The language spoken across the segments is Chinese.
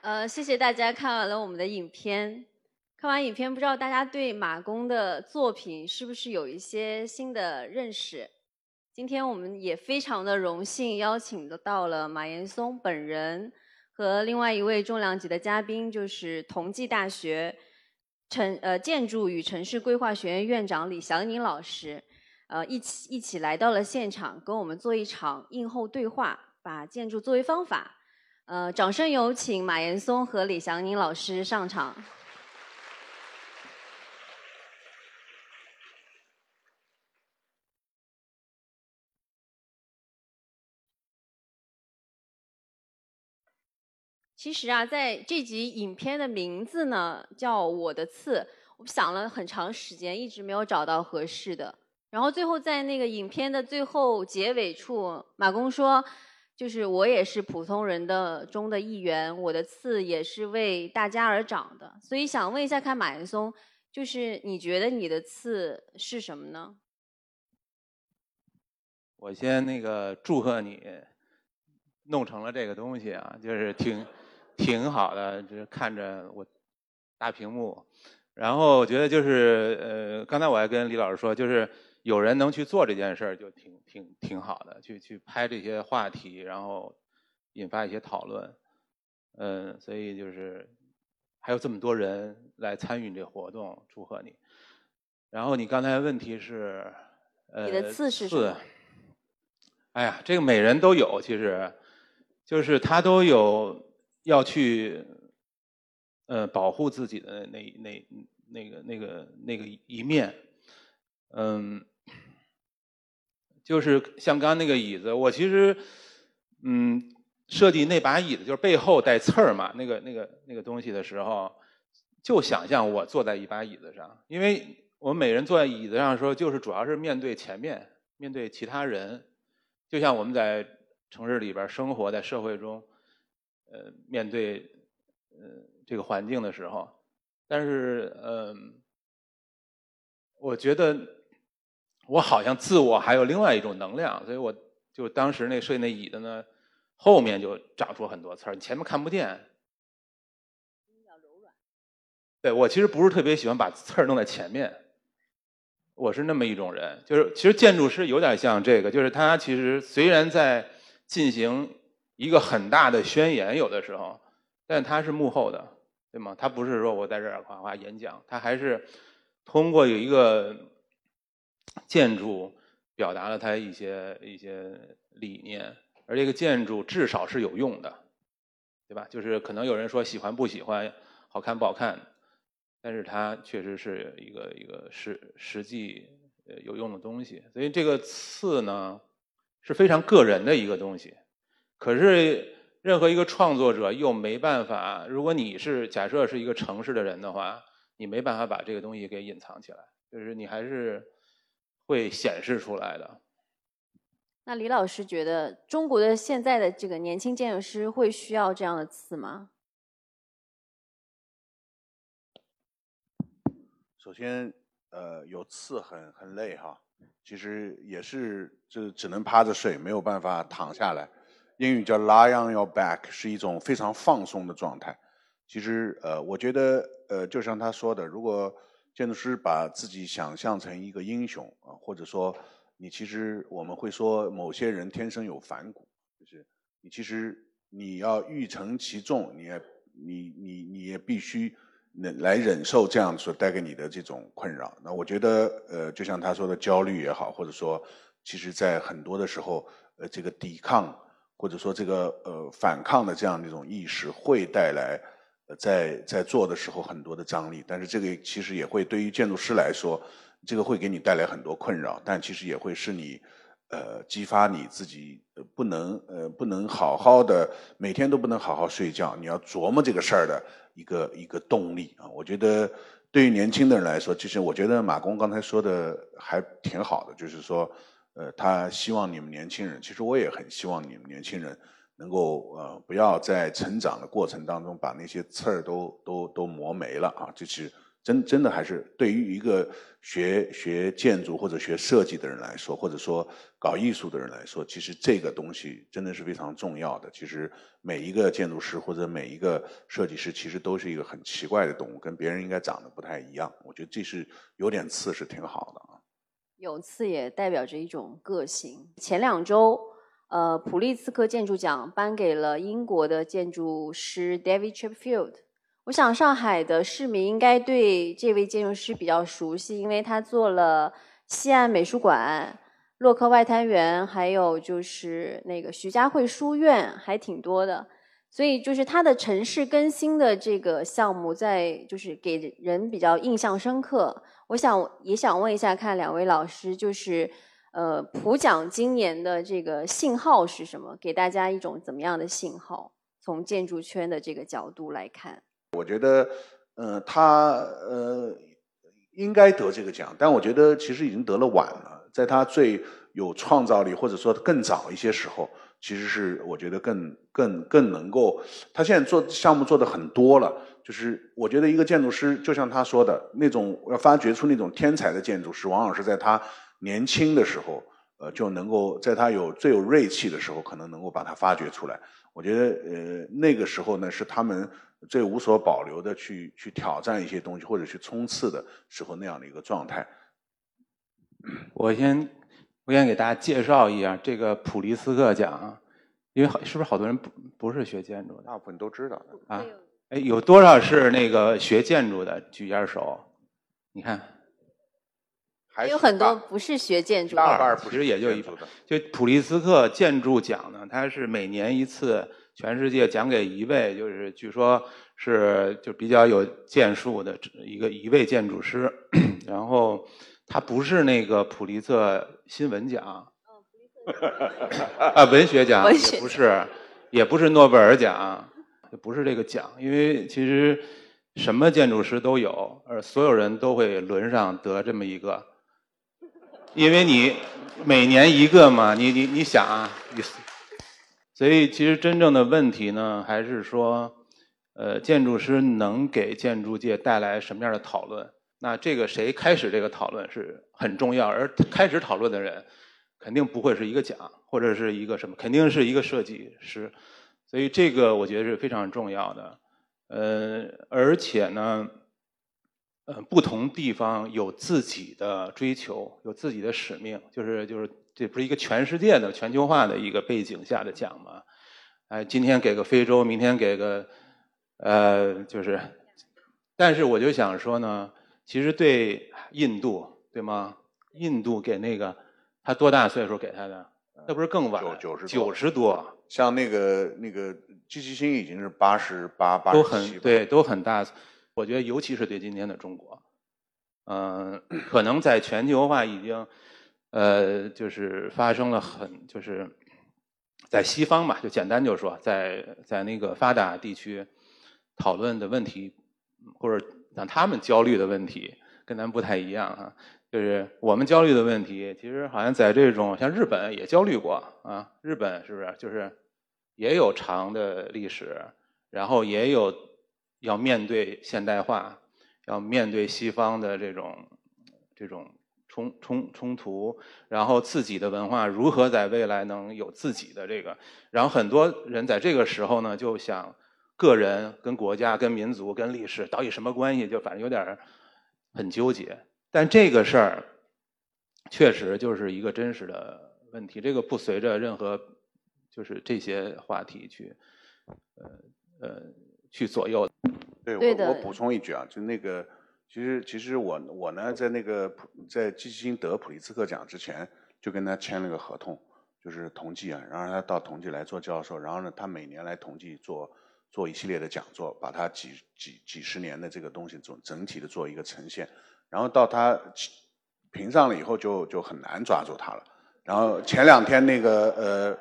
呃，谢谢大家看完了我们的影片。看完影片，不知道大家对马工的作品是不是有一些新的认识？今天我们也非常的荣幸邀请的到了马岩松本人和另外一位重量级的嘉宾，就是同济大学城呃建筑与城市规划学院院长李祥宁老师，呃一起一起来到了现场，跟我们做一场映后对话，把建筑作为方法。呃，掌声有请马岩松和李祥宁老师上场。其实啊，在这集影片的名字呢叫《我的刺》，我想了很长时间，一直没有找到合适的。然后最后在那个影片的最后结尾处，马工说：“就是我也是普通人的中的一员，我的刺也是为大家而长的。”所以想问一下，看马岩松，就是你觉得你的刺是什么呢？我先那个祝贺你弄成了这个东西啊，就是挺。挺好的，就是看着我大屏幕，然后我觉得就是呃，刚才我还跟李老师说，就是有人能去做这件事儿，就挺挺挺好的，去去拍这些话题，然后引发一些讨论，嗯，所以就是还有这么多人来参与这活动，祝贺你。然后你刚才问题是，呃，你的字是什么？哎呀，这个每人都有，其实就是他都有。要去，呃，保护自己的那那那个那个那个一面，嗯，就是像刚刚那个椅子，我其实，嗯，设计那把椅子就是背后带刺儿嘛，那个那个那个东西的时候，就想象我坐在一把椅子上，因为我们每人坐在椅子上的时候，就是主要是面对前面，面对其他人，就像我们在城市里边生活在社会中。呃，面对呃这个环境的时候，但是嗯，我觉得我好像自我还有另外一种能量，所以我就当时那设计那椅子呢，后面就长出很多刺儿，你前面看不见。比较柔软。对我其实不是特别喜欢把刺儿弄在前面，我是那么一种人，就是其实建筑师有点像这个，就是他其实虽然在进行。一个很大的宣言，有的时候，但他是幕后的，对吗？他不是说我在这儿夸夸演讲，他还是通过有一个建筑表达了他一些一些理念，而这个建筑至少是有用的，对吧？就是可能有人说喜欢不喜欢，好看不好看，但是它确实是一个一个实实际有用的东西。所以这个刺呢是非常个人的一个东西。可是，任何一个创作者又没办法。如果你是假设是一个城市的人的话，你没办法把这个东西给隐藏起来，就是你还是会显示出来的。那李老师觉得，中国的现在的这个年轻建筑师会需要这样的刺吗？首先，呃，有刺很很累哈，其实也是就只能趴着睡，没有办法躺下来。英语叫 lie on your back，是一种非常放松的状态。其实，呃，我觉得，呃，就像他说的，如果建筑师把自己想象成一个英雄啊，或者说你其实我们会说某些人天生有反骨，就是你其实你要欲承其重，你也你你你也必须能来忍受这样所带给你的这种困扰。那我觉得，呃，就像他说的焦虑也好，或者说，其实在很多的时候，呃，这个抵抗。或者说这个呃反抗的这样的一种意识会带来在在做的时候很多的张力，但是这个其实也会对于建筑师来说，这个会给你带来很多困扰，但其实也会是你呃激发你自己不能呃不能好好的每天都不能好好睡觉，你要琢磨这个事儿的一个一个动力啊。我觉得对于年轻的人来说，其实我觉得马工刚才说的还挺好的，就是说。呃，他希望你们年轻人，其实我也很希望你们年轻人能够呃，不要在成长的过程当中把那些刺儿都都都磨没了啊，这是真真的还是对于一个学学建筑或者学设计的人来说，或者说搞艺术的人来说，其实这个东西真的是非常重要的。其实每一个建筑师或者每一个设计师，其实都是一个很奇怪的动物，跟别人应该长得不太一样。我觉得这是有点刺是挺好的啊。有刺也代表着一种个性。前两周，呃，普利兹克建筑奖颁给了英国的建筑师 David Chipfield。我想上海的市民应该对这位建筑师比较熟悉，因为他做了西岸美术馆、洛克外滩园，还有就是那个徐家汇书院，还挺多的。所以就是他的城市更新的这个项目，在就是给人比较印象深刻。我想也想问一下，看两位老师，就是呃普奖今年的这个信号是什么？给大家一种怎么样的信号？从建筑圈的这个角度来看。我觉得，呃，他呃应该得这个奖，但我觉得其实已经得了晚了。在他最有创造力，或者说更早一些时候，其实是我觉得更更更能够。他现在做项目做的很多了，就是我觉得一个建筑师，就像他说的那种，要发掘出那种天才的建筑师，往往是在他年轻的时候，呃，就能够在他有最有锐气的时候，可能能够把他发掘出来。我觉得，呃，那个时候呢，是他们。最无所保留的去去挑战一些东西，或者去冲刺的时候那样的一个状态。我先我先给大家介绍一下这个普利斯克奖，因为好是不是好多人不不是学建筑的？大部分都知道的啊。哎，有多少是那个学建筑的？举一下手。你看，还有很多不是学建筑，大半其实也就一部分。就普利斯克建筑奖呢，它是每年一次。全世界奖给一位，就是据说是就比较有建树的一个一位建筑师，然后他不是那个普利策新闻奖，啊文学奖也不是，也不是诺贝尔奖，也不是这个奖，因为其实什么建筑师都有，而所有人都会轮上得这么一个，因为你每年一个嘛，你你你想啊，你。所以，其实真正的问题呢，还是说，呃，建筑师能给建筑界带来什么样的讨论？那这个谁开始这个讨论是很重要，而开始讨论的人，肯定不会是一个奖或者是一个什么，肯定是一个设计师。所以，这个我觉得是非常重要的。呃，而且呢，呃，不同地方有自己的追求，有自己的使命，就是就是。这不是一个全世界的全球化的一个背景下的奖吗？哎，今天给个非洲，明天给个，呃，就是，但是我就想说呢，其实对印度，对吗？印度给那个他多大岁数给他的？那不是更晚？九十九十多。像那个那个季其星已经是八十八八都很对，都很大。我觉得尤其是对今天的中国，嗯，可能在全球化已经。呃，就是发生了很，就是在西方嘛，就简单就说，在在那个发达地区讨论的问题，或者让他们焦虑的问题，跟咱不太一样啊。就是我们焦虑的问题，其实好像在这种像日本也焦虑过啊。日本是不是就是也有长的历史，然后也有要面对现代化，要面对西方的这种这种。冲冲冲突，然后自己的文化如何在未来能有自己的这个？然后很多人在这个时候呢，就想个人跟国家、跟民族、跟历史到底什么关系？就反正有点很纠结。但这个事儿确实就是一个真实的问题，这个不随着任何就是这些话题去呃呃去左右。对，我我补充一句啊，就那个。其实，其实我我呢，在那个普在基金得普利兹克奖之前，就跟他签了个合同，就是同济啊，然后他到同济来做教授，然后呢，他每年来同济做做一系列的讲座，把他几几几十年的这个东西总整体的做一个呈现，然后到他评上了以后，就就很难抓住他了。然后前两天那个呃，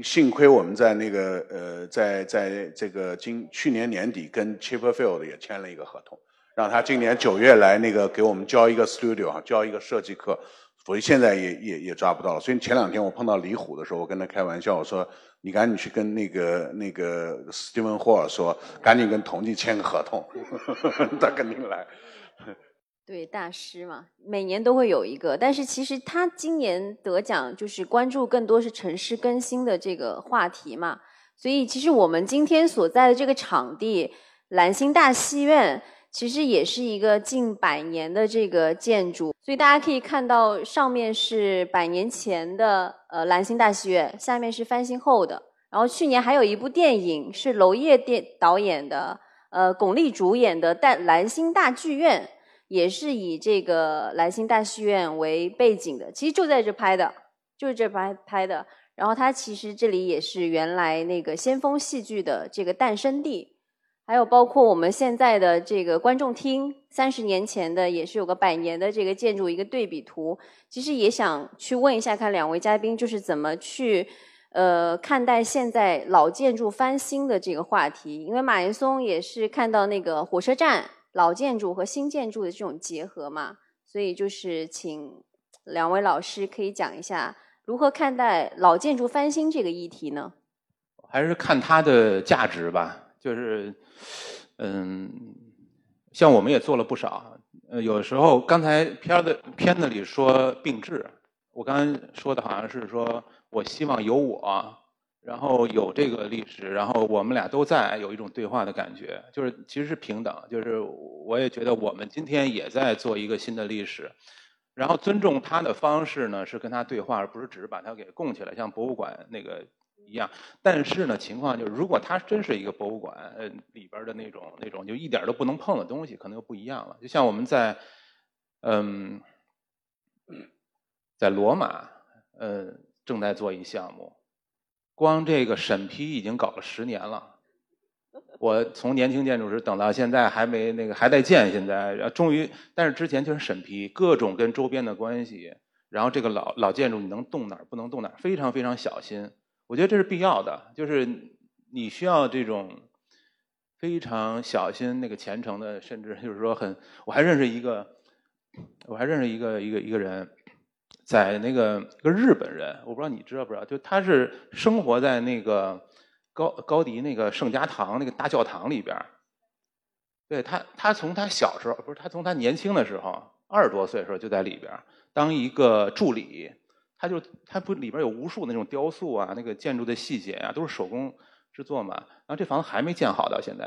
幸亏我们在那个呃，在在这个今去年年底跟 Chipperfield 也签了一个合同。让他今年九月来那个给我们教一个 studio 啊，教一个设计课，所以现在也也也抓不到了。所以前两天我碰到李虎的时候，我跟他开玩笑，我说你赶紧去跟那个那个 Steven Ho，说，赶紧跟同济签个合同，他肯定来。对，大师嘛，每年都会有一个，但是其实他今年得奖就是关注更多是城市更新的这个话题嘛，所以其实我们今天所在的这个场地蓝星大戏院，其实也是一个近百年的这个建筑，所以大家可以看到上面是百年前的呃蓝星大戏院，下面是翻新后的，然后去年还有一部电影是娄烨电导演的，呃巩俐主演的《但蓝星大剧院》。也是以这个兰心大戏院为背景的，其实就在这拍的，就是这拍拍的。然后它其实这里也是原来那个先锋戏剧的这个诞生地，还有包括我们现在的这个观众厅，三十年前的也是有个百年的这个建筑一个对比图。其实也想去问一下，看两位嘉宾就是怎么去呃看待现在老建筑翻新的这个话题，因为马岩松也是看到那个火车站。老建筑和新建筑的这种结合嘛，所以就是请两位老师可以讲一下如何看待老建筑翻新这个议题呢？还是看它的价值吧，就是嗯，像我们也做了不少，呃，有时候刚才片子片子里说并置，我刚才说的好像是说我希望有我。然后有这个历史，然后我们俩都在有一种对话的感觉，就是其实是平等，就是我也觉得我们今天也在做一个新的历史，然后尊重他的方式呢是跟他对话，而不是只是把它给供起来，像博物馆那个一样。但是呢，情况就是如果它真是一个博物馆，呃，里边的那种那种就一点都不能碰的东西，可能就不一样了。就像我们在，嗯，在罗马，呃，正在做一项目。光这个审批已经搞了十年了，我从年轻建筑师等到现在还没那个还在建，现在终于，但是之前就是审批各种跟周边的关系，然后这个老老建筑你能动哪儿不能动哪儿，非常非常小心。我觉得这是必要的，就是你需要这种非常小心、那个虔诚的，甚至就是说很，我还认识一个，我还认识一个一个一个人。在那个一个日本人，我不知道你知道不知道，就他是生活在那个高高迪那个圣家堂那个大教堂里边对他，他从他小时候不是他从他年轻的时候二十多岁的时候就在里边当一个助理，他就他不里边有无数那种雕塑啊，那个建筑的细节啊都是手工制作嘛。然后这房子还没建好到现在，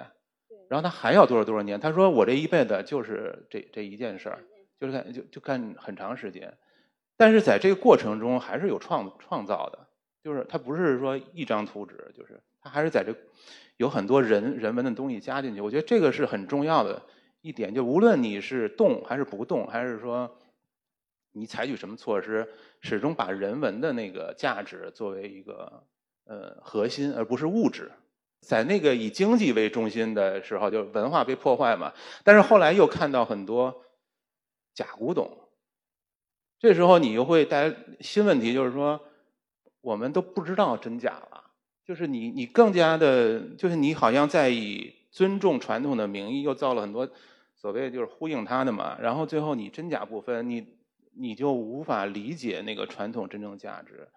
然后他还要多少多少年？他说我这一辈子就是这这一件事儿，就是干就就干很长时间。但是在这个过程中，还是有创创造的，就是它不是说一张图纸，就是它还是在这有很多人人文的东西加进去。我觉得这个是很重要的一点，就无论你是动还是不动，还是说你采取什么措施，始终把人文的那个价值作为一个呃核心，而不是物质。在那个以经济为中心的时候，就文化被破坏嘛。但是后来又看到很多假古董。这时候你又会带来新问题，就是说，我们都不知道真假了。就是你，你更加的，就是你好像在以尊重传统的名义，又造了很多所谓就是呼应他的嘛。然后最后你真假不分，你你就无法理解那个传统真正价值。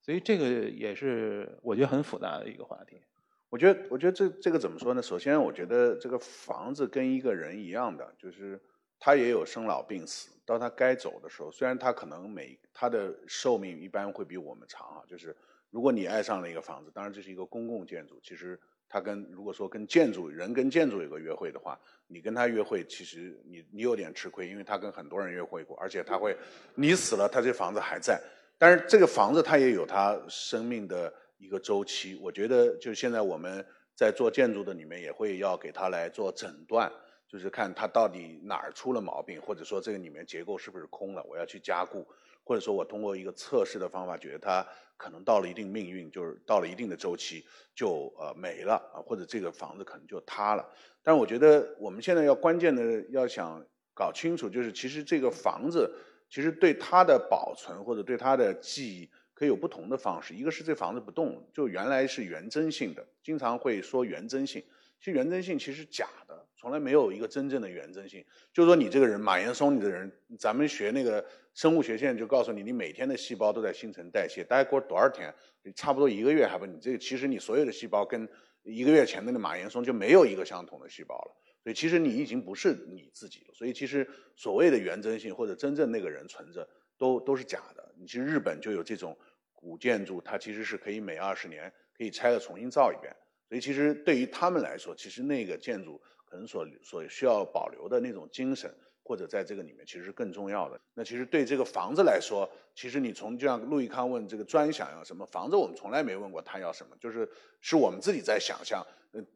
所以这个也是我觉得很复杂的一个话题。我觉得，我觉得这这个怎么说呢？首先，我觉得这个房子跟一个人一样的，就是他也有生老病死。到他该走的时候，虽然他可能每他的寿命一般会比我们长啊，就是如果你爱上了一个房子，当然这是一个公共建筑，其实他跟如果说跟建筑人跟建筑有个约会的话，你跟他约会，其实你你有点吃亏，因为他跟很多人约会过，而且他会你死了，他这房子还在，但是这个房子它也有它生命的一个周期，我觉得就现在我们在做建筑的里面也会要给他来做诊断。就是看它到底哪儿出了毛病，或者说这个里面结构是不是空了，我要去加固，或者说我通过一个测试的方法，觉得它可能到了一定命运，就是到了一定的周期就呃没了啊，或者这个房子可能就塌了。但是我觉得我们现在要关键的要想搞清楚，就是其实这个房子其实对它的保存或者对它的记忆可以有不同的方式。一个是这房子不动，就原来是原真性的，经常会说原真性。其实原真性其实假的，从来没有一个真正的原真性。就是说你这个人，马岩松，你的人，咱们学那个生物学现在就告诉你，你每天的细胞都在新陈代谢，大概过多少天，差不多一个月还不，你这个其实你所有的细胞跟一个月前的那马岩松就没有一个相同的细胞了。所以其实你已经不是你自己了。所以其实所谓的原真性或者真正那个人存着，都都是假的。你其实日本就有这种古建筑，它其实是可以每二十年可以拆了重新造一遍。所以其实对于他们来说，其实那个建筑可能所所需要保留的那种精神。或者在这个里面其实更重要的。那其实对这个房子来说，其实你从就像陆毅康问这个砖想要什么房子，我们从来没问过他要什么，就是是我们自己在想象，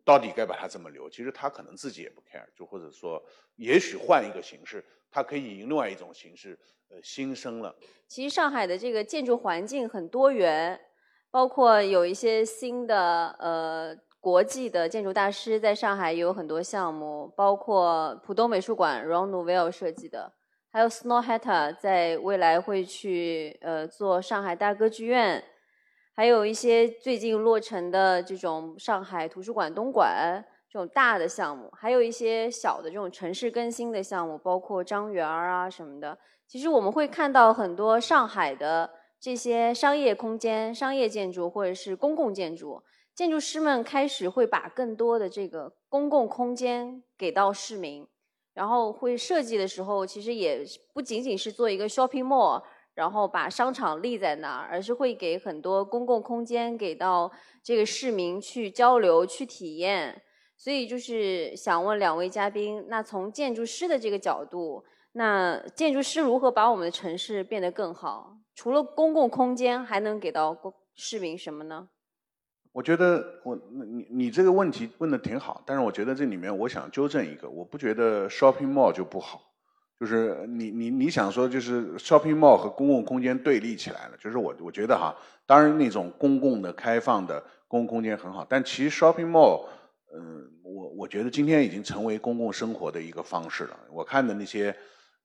到底该把它怎么留。其实他可能自己也不 care，就或者说，也许换一个形式，它可以以另外一种形式呃新生了。其实上海的这个建筑环境很多元，包括有一些新的呃。国际的建筑大师在上海也有很多项目，包括浦东美术馆 Ron Nouvel 设计的，还有 Snow Hatta 在未来会去呃做上海大歌剧院，还有一些最近落成的这种上海图书馆东馆这种大的项目，还有一些小的这种城市更新的项目，包括张园儿啊什么的。其实我们会看到很多上海的这些商业空间、商业建筑或者是公共建筑。建筑师们开始会把更多的这个公共空间给到市民，然后会设计的时候，其实也不仅仅是做一个 shopping mall，然后把商场立在那儿，而是会给很多公共空间给到这个市民去交流、去体验。所以就是想问两位嘉宾，那从建筑师的这个角度，那建筑师如何把我们的城市变得更好？除了公共空间，还能给到市民什么呢？我觉得我你你这个问题问的挺好，但是我觉得这里面我想纠正一个，我不觉得 shopping mall 就不好，就是你你你想说就是 shopping mall 和公共空间对立起来了，就是我我觉得哈，当然那种公共的开放的公共空间很好，但其实 shopping mall，嗯，我我觉得今天已经成为公共生活的一个方式了。我看的那些，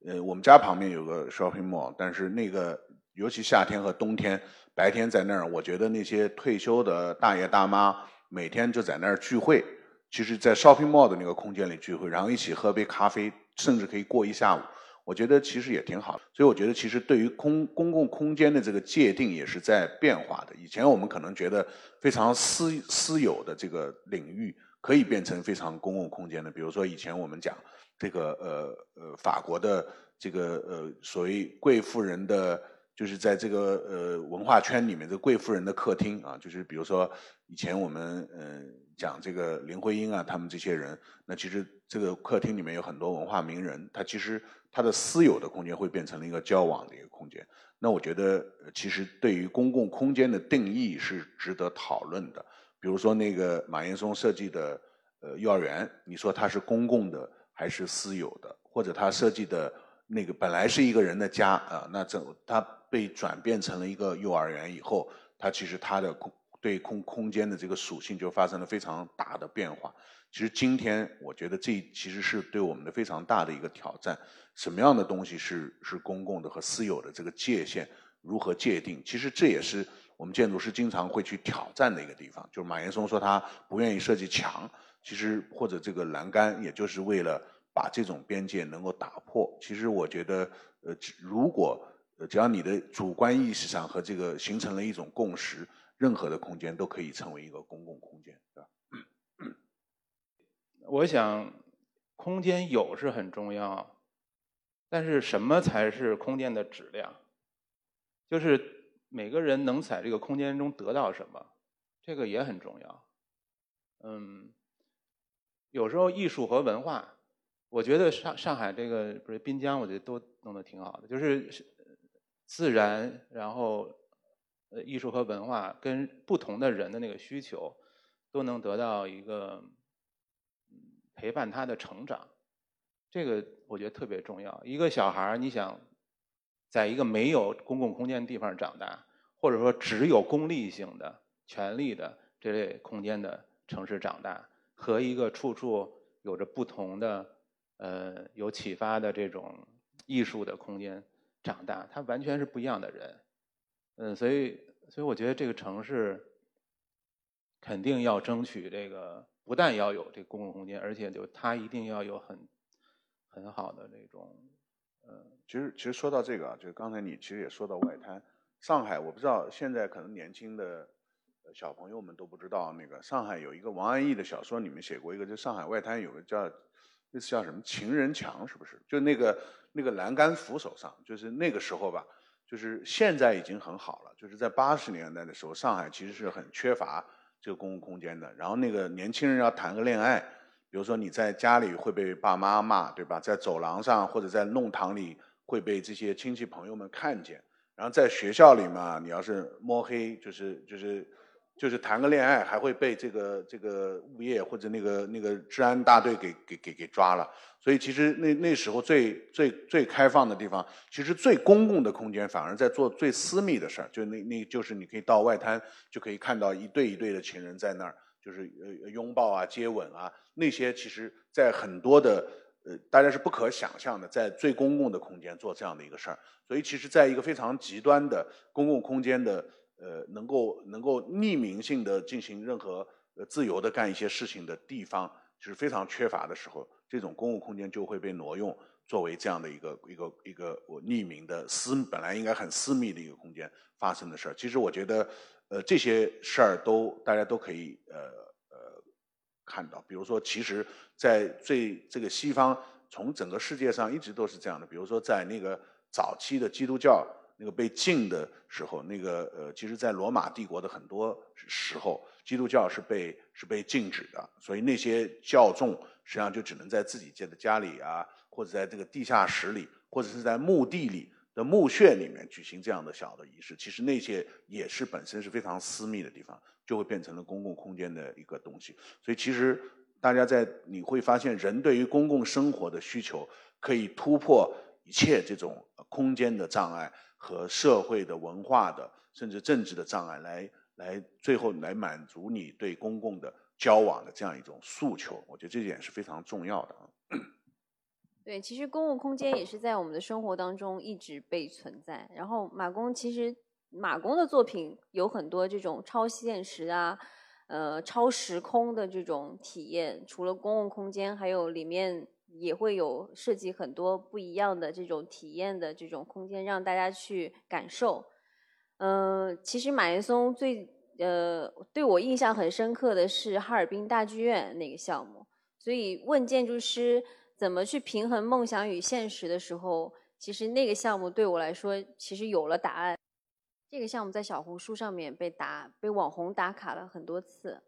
呃，我们家旁边有个 shopping mall，但是那个尤其夏天和冬天。白天在那儿，我觉得那些退休的大爷大妈每天就在那儿聚会，其实，在 shopping mall 的那个空间里聚会，然后一起喝杯咖啡，甚至可以过一下午。我觉得其实也挺好。所以我觉得，其实对于空公共空间的这个界定也是在变化的。以前我们可能觉得非常私私有的这个领域可以变成非常公共空间的。比如说以前我们讲这个呃呃法国的这个呃所谓贵妇人的。就是在这个呃文化圈里面，这贵妇人的客厅啊，就是比如说以前我们嗯讲这个林徽因啊，他们这些人，那其实这个客厅里面有很多文化名人，他其实他的私有的空间会变成了一个交往的一个空间。那我觉得其实对于公共空间的定义是值得讨论的。比如说那个马岩松设计的呃幼儿园，你说它是公共的还是私有的？或者他设计的那个本来是一个人的家啊，那这他。被转变成了一个幼儿园以后，它其实它的空对空空间的这个属性就发生了非常大的变化。其实今天我觉得这其实是对我们的非常大的一个挑战。什么样的东西是是公共的和私有的这个界限如何界定？其实这也是我们建筑师经常会去挑战的一个地方。就是马岩松说他不愿意设计墙，其实或者这个栏杆，也就是为了把这种边界能够打破。其实我觉得，呃，如果，只要你的主观意识上和这个形成了一种共识，任何的空间都可以成为一个公共空间，对吧？我想，空间有是很重要，但是什么才是空间的质量？就是每个人能在这个空间中得到什么，这个也很重要。嗯，有时候艺术和文化，我觉得上上海这个不是滨江，我觉得都弄得挺好的，就是。自然，然后，呃，艺术和文化跟不同的人的那个需求，都能得到一个陪伴他的成长，这个我觉得特别重要。一个小孩儿，你想，在一个没有公共空间的地方长大，或者说只有功利性的、权力的这类空间的城市长大，和一个处处有着不同的、呃，有启发的这种艺术的空间。长大，他完全是不一样的人，嗯，所以，所以我觉得这个城市肯定要争取这个，不但要有这公共空间，而且就它一定要有很很好的那种，嗯，其实其实说到这个啊，就是刚才你其实也说到外滩，上海，我不知道现在可能年轻的小朋友们都不知道，那个上海有一个王安忆的小说里面写过一个，就上海外滩有个叫那是叫什么情人墙，是不是？就那个那个栏杆扶手上，就是那个时候吧。就是现在已经很好了，就是在八十年代的时候，上海其实是很缺乏这个公共空间的。然后那个年轻人要谈个恋爱，比如说你在家里会被爸妈骂，对吧？在走廊上或者在弄堂里会被这些亲戚朋友们看见。然后在学校里嘛，你要是摸黑，就是就是。就是谈个恋爱还会被这个这个物业或者那个那个治安大队给给给给抓了，所以其实那那时候最最最开放的地方，其实最公共的空间反而在做最私密的事儿，就那那就是你可以到外滩就可以看到一对一对的情人在那儿，就是呃拥抱啊接吻啊那些，其实在很多的呃大家是不可想象的，在最公共的空间做这样的一个事儿，所以其实在一个非常极端的公共空间的。呃，能够能够匿名性的进行任何呃自由的干一些事情的地方，就是非常缺乏的时候，这种公共空间就会被挪用，作为这样的一个一个一个我匿名的私本来应该很私密的一个空间发生的事儿。其实我觉得，呃，这些事儿都大家都可以呃呃看到。比如说，其实，在最这个西方，从整个世界上一直都是这样的。比如说，在那个早期的基督教。那个被禁的时候，那个呃，其实，在罗马帝国的很多时候，基督教是被是被禁止的，所以那些教众实际上就只能在自己建的家里啊，或者在这个地下室里，或者是在墓地里的墓穴里面举行这样的小的仪式。其实那些也是本身是非常私密的地方，就会变成了公共空间的一个东西。所以其实大家在你会发现，人对于公共生活的需求可以突破一切这种空间的障碍。和社会的文化的甚至政治的障碍，来来最后来满足你对公共的交往的这样一种诉求，我觉得这点是非常重要的。对，其实公共空间也是在我们的生活当中一直被存在。然后马工其实马工的作品有很多这种超现实啊，呃，超时空的这种体验。除了公共空间，还有里面。也会有设计很多不一样的这种体验的这种空间，让大家去感受。嗯，其实马岩松最呃对我印象很深刻的是哈尔滨大剧院那个项目。所以问建筑师怎么去平衡梦想与现实的时候，其实那个项目对我来说其实有了答案。这个项目在小红书上面被打被网红打卡了很多次。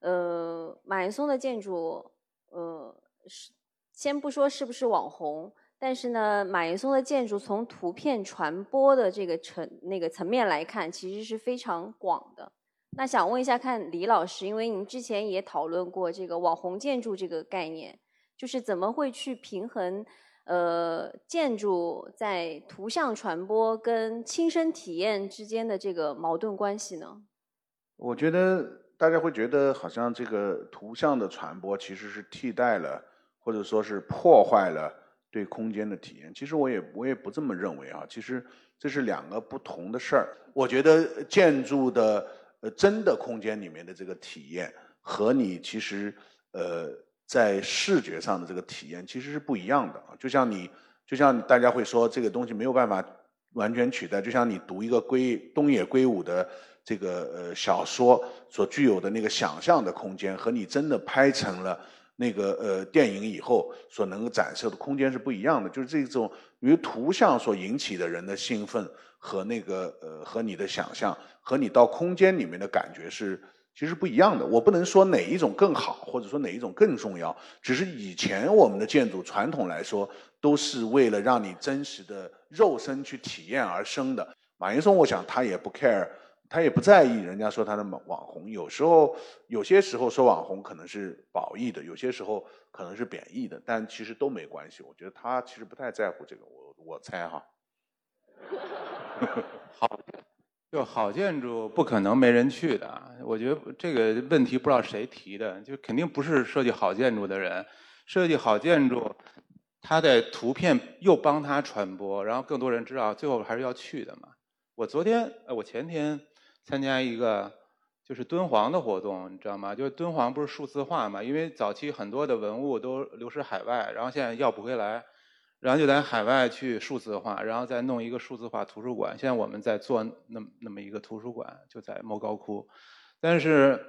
呃，马岩松的建筑，呃是。先不说是不是网红，但是呢，马岩松的建筑从图片传播的这个层那个层面来看，其实是非常广的。那想问一下，看李老师，因为您之前也讨论过这个网红建筑这个概念，就是怎么会去平衡呃建筑在图像传播跟亲身体验之间的这个矛盾关系呢？我觉得大家会觉得好像这个图像的传播其实是替代了。或者说是破坏了对空间的体验，其实我也我也不这么认为啊。其实这是两个不同的事儿。我觉得建筑的呃真的空间里面的这个体验和你其实呃在视觉上的这个体验其实是不一样的啊。就像你就像大家会说这个东西没有办法完全取代，就像你读一个归东野圭吾的这个呃小说所具有的那个想象的空间和你真的拍成了。那个呃，电影以后所能够展示的空间是不一样的，就是这种由图像所引起的人的兴奋和那个呃和你的想象和你到空间里面的感觉是其实不一样的。我不能说哪一种更好，或者说哪一种更重要，只是以前我们的建筑传统来说都是为了让你真实的肉身去体验而生的。马云松，我想他也不 care。他也不在意人家说他的网网红，有时候有些时候说网红可能是褒义的，有些时候可能是贬义的，但其实都没关系。我觉得他其实不太在乎这个，我我猜哈。好，就好建筑不可能没人去的。我觉得这个问题不知道谁提的，就肯定不是设计好建筑的人。设计好建筑，他的图片又帮他传播，然后更多人知道，最后还是要去的嘛。我昨天，呃，我前天。参加一个就是敦煌的活动，你知道吗？就是敦煌不是数字化嘛？因为早期很多的文物都流失海外，然后现在要不回来，然后就在海外去数字化，然后再弄一个数字化图书馆。现在我们在做那那么一个图书馆，就在莫高窟。但是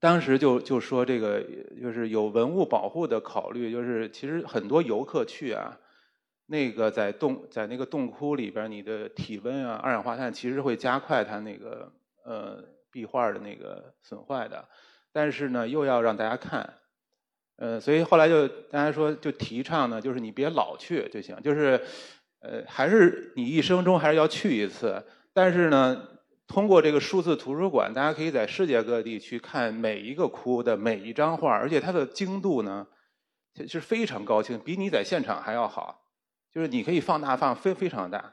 当时就就说这个就是有文物保护的考虑，就是其实很多游客去啊，那个在洞在那个洞窟里边，你的体温啊、二氧化碳其实会加快它那个呃壁画的那个损坏的，但是呢又要让大家看，呃，所以后来就大家说就提倡呢，就是你别老去就行，就是呃还是你一生中还是要去一次，但是呢。通过这个数字图书馆，大家可以在世界各地去看每一个窟的每一张画，而且它的精度呢是非常高清，比你在现场还要好。就是你可以放大放非非常大。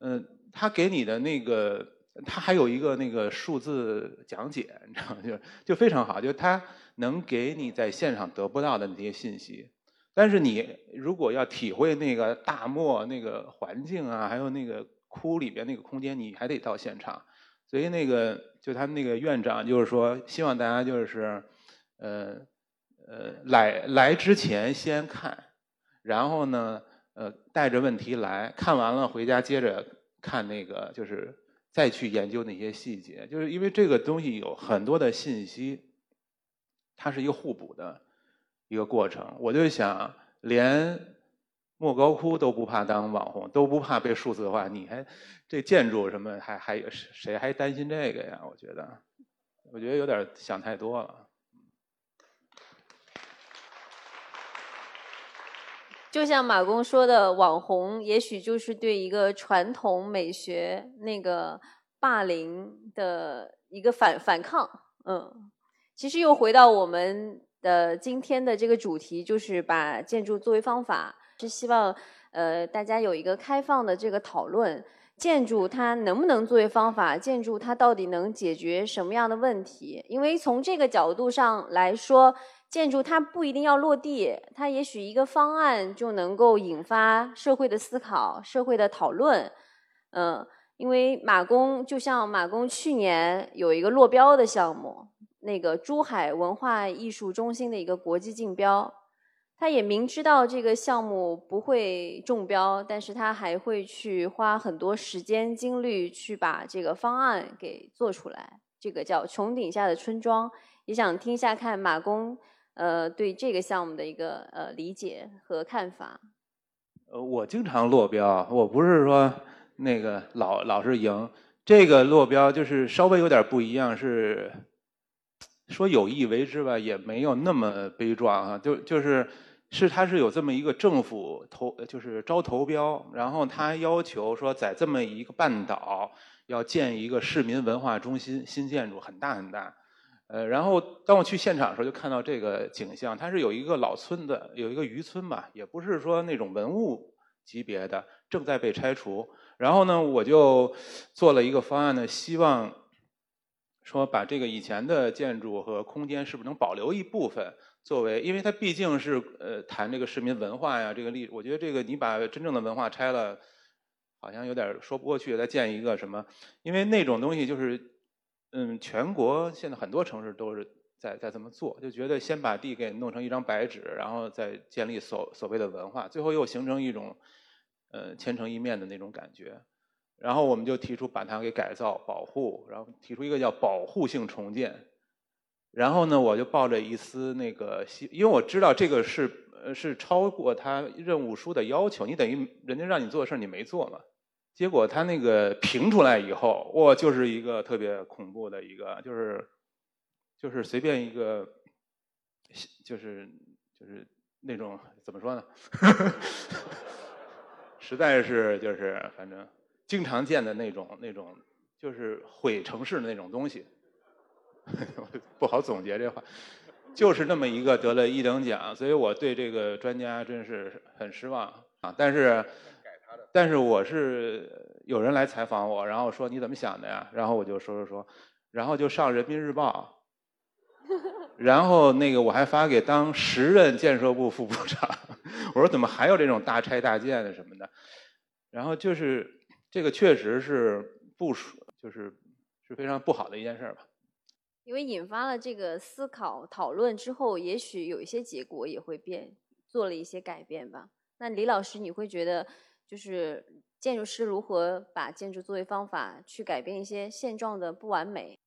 嗯，他给你的那个，他还有一个那个数字讲解，你知道吗？就就非常好，就他能给你在现场得不到的那些信息。但是你如果要体会那个大漠那个环境啊，还有那个。窟里边那个空间，你还得到现场，所以那个就他们那个院长就是说，希望大家就是，呃呃来来之前先看，然后呢呃带着问题来看完了回家接着看那个就是再去研究那些细节，就是因为这个东西有很多的信息，它是一个互补的一个过程，我就想连。莫高窟都不怕当网红，都不怕被数字化，你还这建筑什么还还有谁还担心这个呀？我觉得，我觉得有点想太多了。就像马工说的，网红也许就是对一个传统美学那个霸凌的一个反反抗。嗯，其实又回到我们的今天的这个主题，就是把建筑作为方法。是希望，呃，大家有一个开放的这个讨论，建筑它能不能作为方法？建筑它到底能解决什么样的问题？因为从这个角度上来说，建筑它不一定要落地，它也许一个方案就能够引发社会的思考、社会的讨论。嗯，因为马工就像马工去年有一个落标的项目，那个珠海文化艺术中心的一个国际竞标。他也明知道这个项目不会中标，但是他还会去花很多时间精力去把这个方案给做出来。这个叫穹顶下的村庄，也想听一下看马工呃对这个项目的一个呃理解和看法。呃，我经常落标，我不是说那个老老是赢，这个落标就是稍微有点不一样，是说有意为之吧，也没有那么悲壮啊，就就是。是，他是有这么一个政府投，就是招投标，然后他要求说，在这么一个半岛要建一个市民文化中心新建筑，很大很大。呃，然后当我去现场的时候，就看到这个景象，它是有一个老村的，有一个渔村吧，也不是说那种文物级别的，正在被拆除。然后呢，我就做了一个方案呢，希望说把这个以前的建筑和空间是不是能保留一部分。作为，因为它毕竟是呃谈这个市民文化呀，这个历，我觉得这个你把真正的文化拆了，好像有点说不过去。再建一个什么？因为那种东西就是，嗯，全国现在很多城市都是在在这么做，就觉得先把地给弄成一张白纸，然后再建立所所谓的文化，最后又形成一种呃千城一面的那种感觉。然后我们就提出把它给改造、保护，然后提出一个叫保护性重建。然后呢，我就抱着一丝那个希，因为我知道这个是呃是超过他任务书的要求，你等于人家让你做的事儿你没做嘛。结果他那个评出来以后，哇，就是一个特别恐怖的一个，就是就是随便一个，就是就是那种怎么说呢？实在是就是反正经常见的那种那种，就是毁城市的那种东西。不好总结这话，就是那么一个得了一等奖，所以我对这个专家真是很失望啊。但是，但是我是有人来采访我，然后说你怎么想的呀？然后我就说说说，然后就上人民日报，然后那个我还发给当时任建设部副部长，我说怎么还有这种大拆大建的什么的？然后就是这个确实是部署，就是是非常不好的一件事吧。因为引发了这个思考讨论之后，也许有一些结果也会变，做了一些改变吧。那李老师，你会觉得就是建筑师如何把建筑作为方法去改变一些现状的不完美？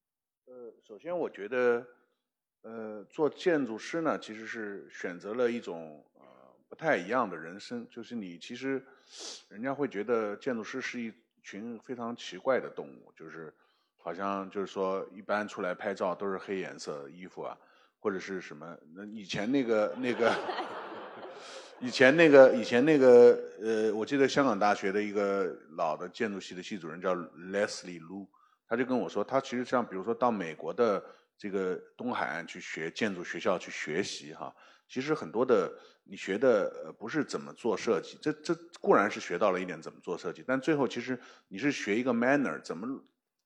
呃，首先我觉得，呃，做建筑师呢，其实是选择了一种呃不太一样的人生，就是你其实人家会觉得建筑师是一群非常奇怪的动物，就是好像就是说一般出来拍照都是黑颜色衣服啊，或者是什么？那以前那个那个。以前那个，以前那个，呃，我记得香港大学的一个老的建筑系的系主任叫 Leslie Lu，他就跟我说，他其实像比如说到美国的这个东海岸去学建筑学校去学习哈，其实很多的你学的呃不是怎么做设计，这这固然是学到了一点怎么做设计，但最后其实你是学一个 manner，怎么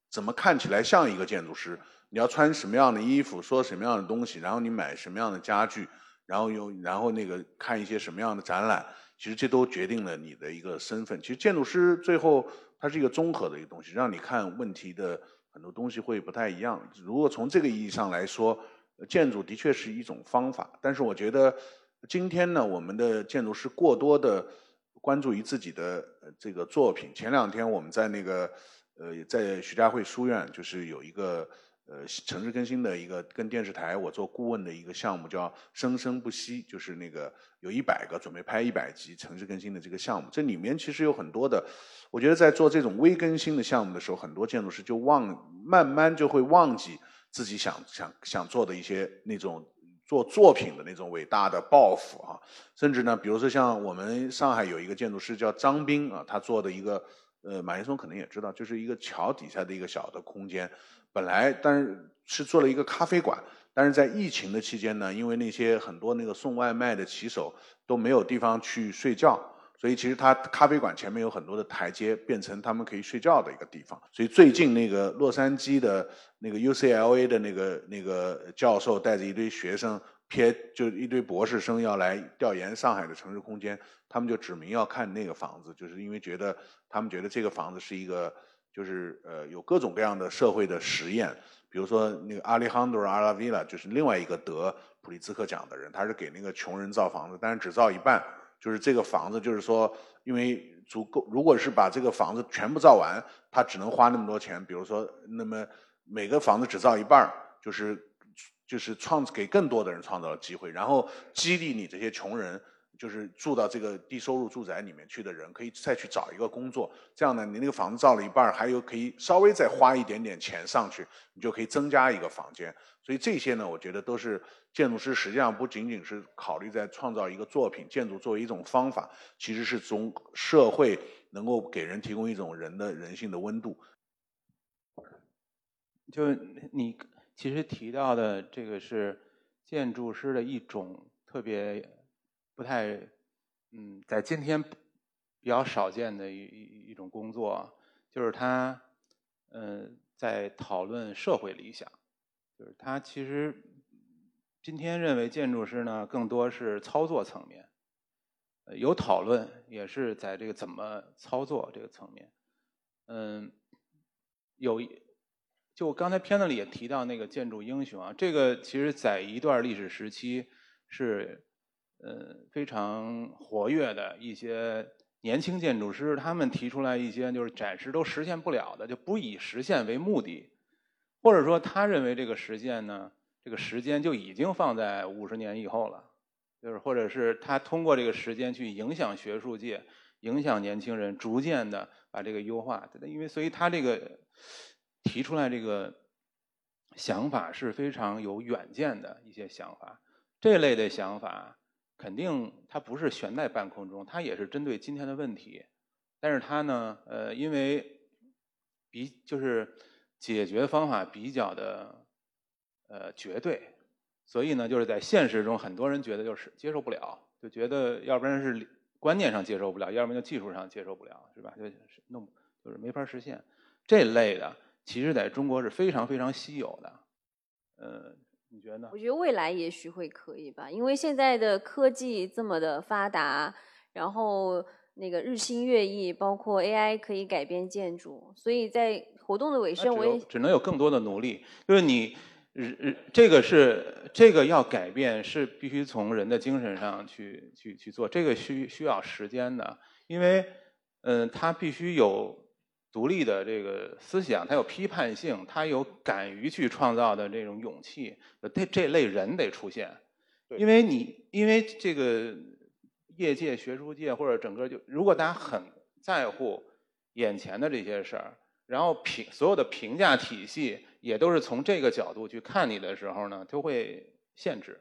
怎么看起来像一个建筑师，你要穿什么样的衣服，说什么样的东西，然后你买什么样的家具。然后用，然后那个看一些什么样的展览，其实这都决定了你的一个身份。其实建筑师最后它是一个综合的一个东西，让你看问题的很多东西会不太一样。如果从这个意义上来说，建筑的确是一种方法。但是我觉得今天呢，我们的建筑师过多的关注于自己的这个作品。前两天我们在那个呃，在徐家汇书院，就是有一个。呃，城市更新的一个跟电视台我做顾问的一个项目叫《生生不息》，就是那个有一百个准备拍一百集城市更新的这个项目。这里面其实有很多的，我觉得在做这种微更新的项目的时候，很多建筑师就忘，慢慢就会忘记自己想想想做的一些那种做作品的那种伟大的抱负啊。甚至呢，比如说像我们上海有一个建筑师叫张斌啊，他做的一个，呃，马岩松可能也知道，就是一个桥底下的一个小的空间。本来，但是是做了一个咖啡馆，但是在疫情的期间呢，因为那些很多那个送外卖的骑手都没有地方去睡觉，所以其实他咖啡馆前面有很多的台阶，变成他们可以睡觉的一个地方。所以最近那个洛杉矶的那个 UCLA 的那个那个教授带着一堆学生，偏就一堆博士生要来调研上海的城市空间，他们就指明要看那个房子，就是因为觉得他们觉得这个房子是一个。就是呃有各种各样的社会的实验，比如说那个阿里杭德·阿拉维拉，就是另外一个得普利兹克奖的人，他是给那个穷人造房子，但是只造一半。就是这个房子，就是说，因为足够，如果是把这个房子全部造完，他只能花那么多钱。比如说，那么每个房子只造一半，就是就是创给更多的人创造了机会，然后激励你这些穷人。就是住到这个低收入住宅里面去的人，可以再去找一个工作。这样呢，你那个房子造了一半，还有可以稍微再花一点点钱上去，你就可以增加一个房间。所以这些呢，我觉得都是建筑师实际上不仅仅是考虑在创造一个作品，建筑作为一种方法，其实是从社会能够给人提供一种人的人性的温度。就你其实提到的这个是建筑师的一种特别。不太，嗯，在今天比较少见的一一一种工作，就是他，嗯，在讨论社会理想，就是他其实今天认为建筑师呢，更多是操作层面，有讨论，也是在这个怎么操作这个层面，嗯，有一就我刚才片子里也提到那个建筑英雄啊，这个其实在一段历史时期是。呃，非常活跃的一些年轻建筑师，他们提出来一些就是暂时都实现不了的，就不以实现为目的，或者说他认为这个实现呢，这个时间就已经放在五十年以后了，就是或者是他通过这个时间去影响学术界，影响年轻人，逐渐的把这个优化。因为所以他这个提出来这个想法是非常有远见的一些想法，这类的想法。肯定它不是悬在半空中，它也是针对今天的问题。但是它呢，呃，因为比就是解决方法比较的呃绝对，所以呢，就是在现实中很多人觉得就是接受不了，就觉得要不然是观念上接受不了，要不然就技术上接受不了，是吧？就是弄就是没法实现这类的，其实在中国是非常非常稀有的，呃。你觉得呢？我觉得未来也许会可以吧，因为现在的科技这么的发达，然后那个日新月异，包括 AI 可以改变建筑，所以在活动的尾声，我也只能有更多的努力。就是你，日这个是这个要改变，是必须从人的精神上去去去做，这个需需要时间的，因为嗯，它必须有独立的这个思想，他有批判性，他有敢于去创造的这种勇气，这这类人得出现。因为你因为这个业界、学术界或者整个就，如果大家很在乎眼前的这些事儿，然后评所有的评价体系也都是从这个角度去看你的时候呢，就会限制，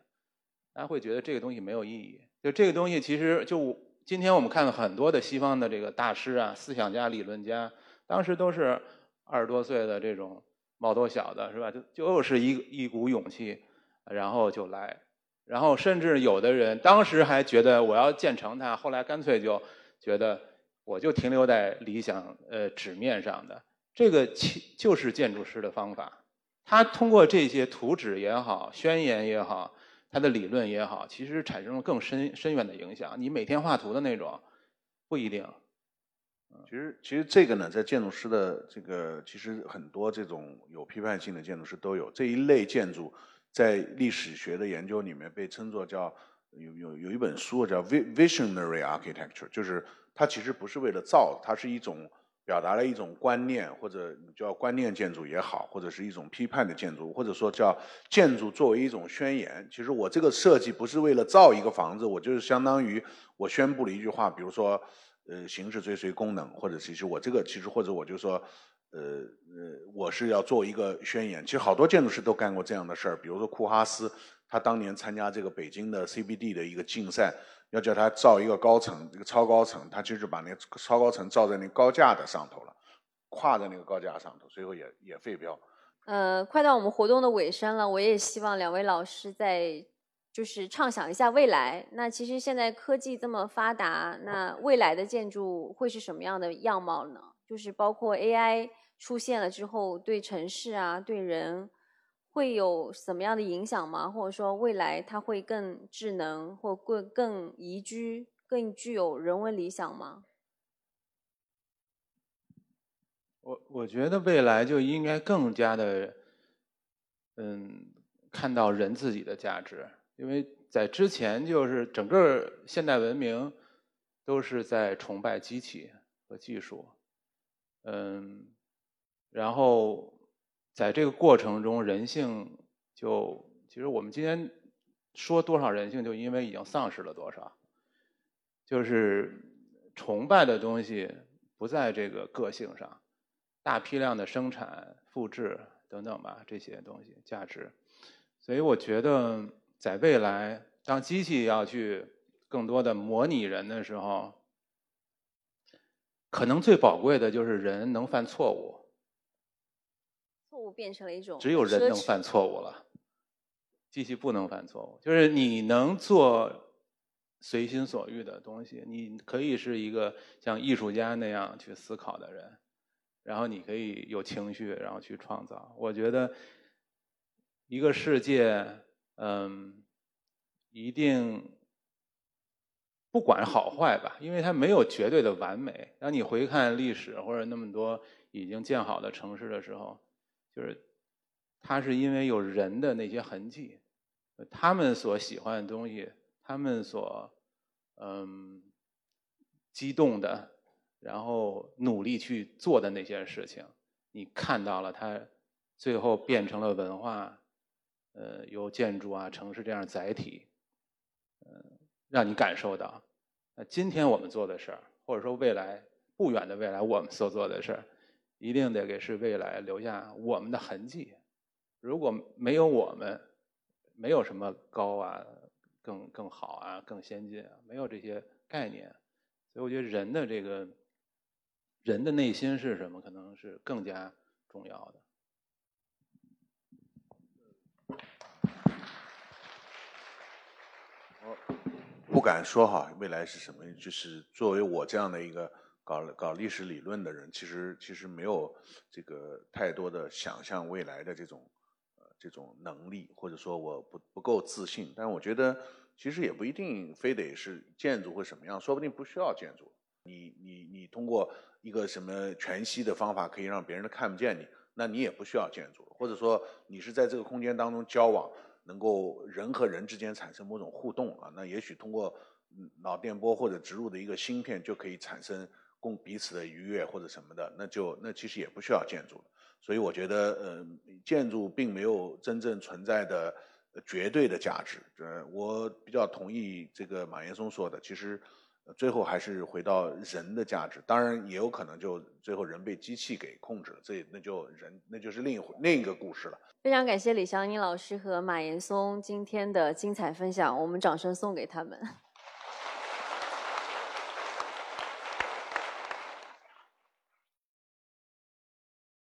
大家会觉得这个东西没有意义。就这个东西其实就今天我们看到很多的西方的这个大师啊、思想家、理论家。当时都是二十多岁的这种毛头小子，是吧？就就是一一股勇气，然后就来，然后甚至有的人当时还觉得我要建成它，后来干脆就觉得我就停留在理想呃纸面上的。这个其就是建筑师的方法，他通过这些图纸也好、宣言也好、他的理论也好，其实产生了更深深远的影响。你每天画图的那种不一定。其实，其实这个呢，在建筑师的这个，其实很多这种有批判性的建筑师都有这一类建筑，在历史学的研究里面被称作叫有有有一本书叫 visionary architecture，就是它其实不是为了造，它是一种表达了一种观念，或者叫观念建筑也好，或者是一种批判的建筑，或者说叫建筑作为一种宣言。其实我这个设计不是为了造一个房子，我就是相当于我宣布了一句话，比如说。呃，形式追随功能，或者其实我这个其实或者我就说，呃呃，我是要做一个宣言。其实好多建筑师都干过这样的事儿，比如说库哈斯，他当年参加这个北京的 CBD 的一个竞赛，要叫他造一个高层，一个超高层，他其实把那个超高层造在那高架的上头了，跨在那个高架上头，最后也也废标。呃，快到我们活动的尾声了，我也希望两位老师在。就是畅想一下未来。那其实现在科技这么发达，那未来的建筑会是什么样的样貌呢？就是包括 AI 出现了之后，对城市啊、对人会有什么样的影响吗？或者说未来它会更智能，或更更宜居、更具有人文理想吗？我我觉得未来就应该更加的，嗯，看到人自己的价值。因为在之前，就是整个现代文明都是在崇拜机器和技术，嗯，然后在这个过程中，人性就其实我们今天说多少人性，就因为已经丧失了多少，就是崇拜的东西不在这个个性上，大批量的生产、复制等等吧，这些东西价值，所以我觉得。在未来，当机器要去更多的模拟人的时候，可能最宝贵的就是人能犯错误。变成了一种只有人能犯错误了，机器不能犯错误。就是你能做随心所欲的东西，你可以是一个像艺术家那样去思考的人，然后你可以有情绪，然后去创造。我觉得一个世界。嗯，一定不管好坏吧，因为它没有绝对的完美。当你回看历史或者那么多已经建好的城市的时候，就是它是因为有人的那些痕迹，他们所喜欢的东西，他们所嗯激动的，然后努力去做的那些事情，你看到了它最后变成了文化。呃，由建筑啊、城市这样载体，嗯，让你感受到，那今天我们做的事儿，或者说未来不远的未来我们所做的事儿，一定得给是未来留下我们的痕迹。如果没有我们，没有什么高啊、更更好啊、更先进啊，没有这些概念，所以我觉得人的这个人的内心是什么，可能是更加重要的。我不敢说哈，未来是什么？就是作为我这样的一个搞了搞历史理论的人，其实其实没有这个太多的想象未来的这种呃这种能力，或者说我不不够自信。但我觉得其实也不一定非得是建筑会什么样，说不定不需要建筑。你你你通过一个什么全息的方法可以让别人都看不见你，那你也不需要建筑。或者说你是在这个空间当中交往。能够人和人之间产生某种互动啊，那也许通过脑电波或者植入的一个芯片就可以产生供彼此的愉悦或者什么的，那就那其实也不需要建筑。所以我觉得，呃，建筑并没有真正存在的绝对的价值。呃，我比较同意这个马岩松说的，其实最后还是回到人的价值。当然，也有可能就最后人被机器给控制了，这那就人那就是另一回另一个故事了。非常感谢李祥英老师和马岩松今天的精彩分享，我们掌声送给他们。